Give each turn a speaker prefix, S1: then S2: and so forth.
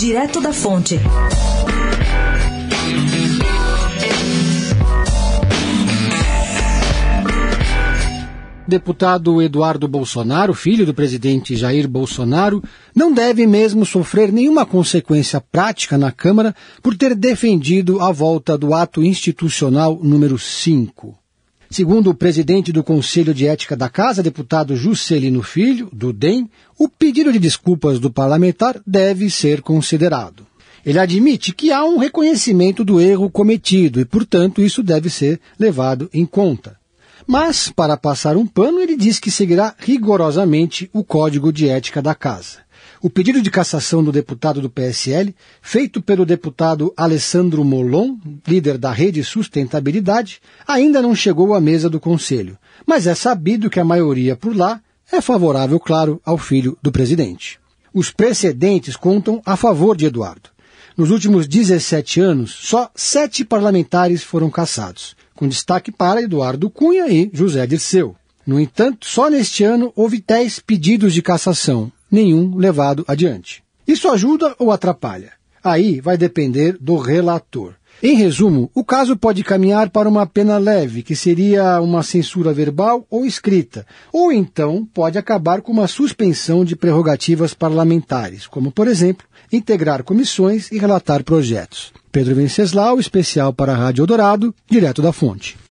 S1: Direto da Fonte.
S2: Deputado Eduardo Bolsonaro, filho do presidente Jair Bolsonaro, não deve mesmo sofrer nenhuma consequência prática na Câmara por ter defendido a volta do ato institucional número 5. Segundo o presidente do Conselho de Ética da Casa, deputado Juscelino Filho, do DEM, o pedido de desculpas do parlamentar deve ser considerado. Ele admite que há um reconhecimento do erro cometido e, portanto, isso deve ser levado em conta. Mas, para passar um pano, ele diz que seguirá rigorosamente o Código de Ética da Casa. O pedido de cassação do deputado do PSL, feito pelo deputado Alessandro Molon, líder da Rede Sustentabilidade, ainda não chegou à mesa do Conselho, mas é sabido que a maioria por lá é favorável, claro, ao filho do presidente. Os precedentes contam a favor de Eduardo. Nos últimos 17 anos, só sete parlamentares foram cassados com destaque para Eduardo Cunha e José Dirceu. No entanto, só neste ano houve 10 pedidos de cassação, nenhum levado adiante. Isso ajuda ou atrapalha? Aí vai depender do relator. Em resumo, o caso pode caminhar para uma pena leve, que seria uma censura verbal ou escrita, ou então pode acabar com uma suspensão de prerrogativas parlamentares, como, por exemplo, integrar comissões e relatar projetos. Pedro Venceslau, especial para a Rádio Eldorado, direto da fonte.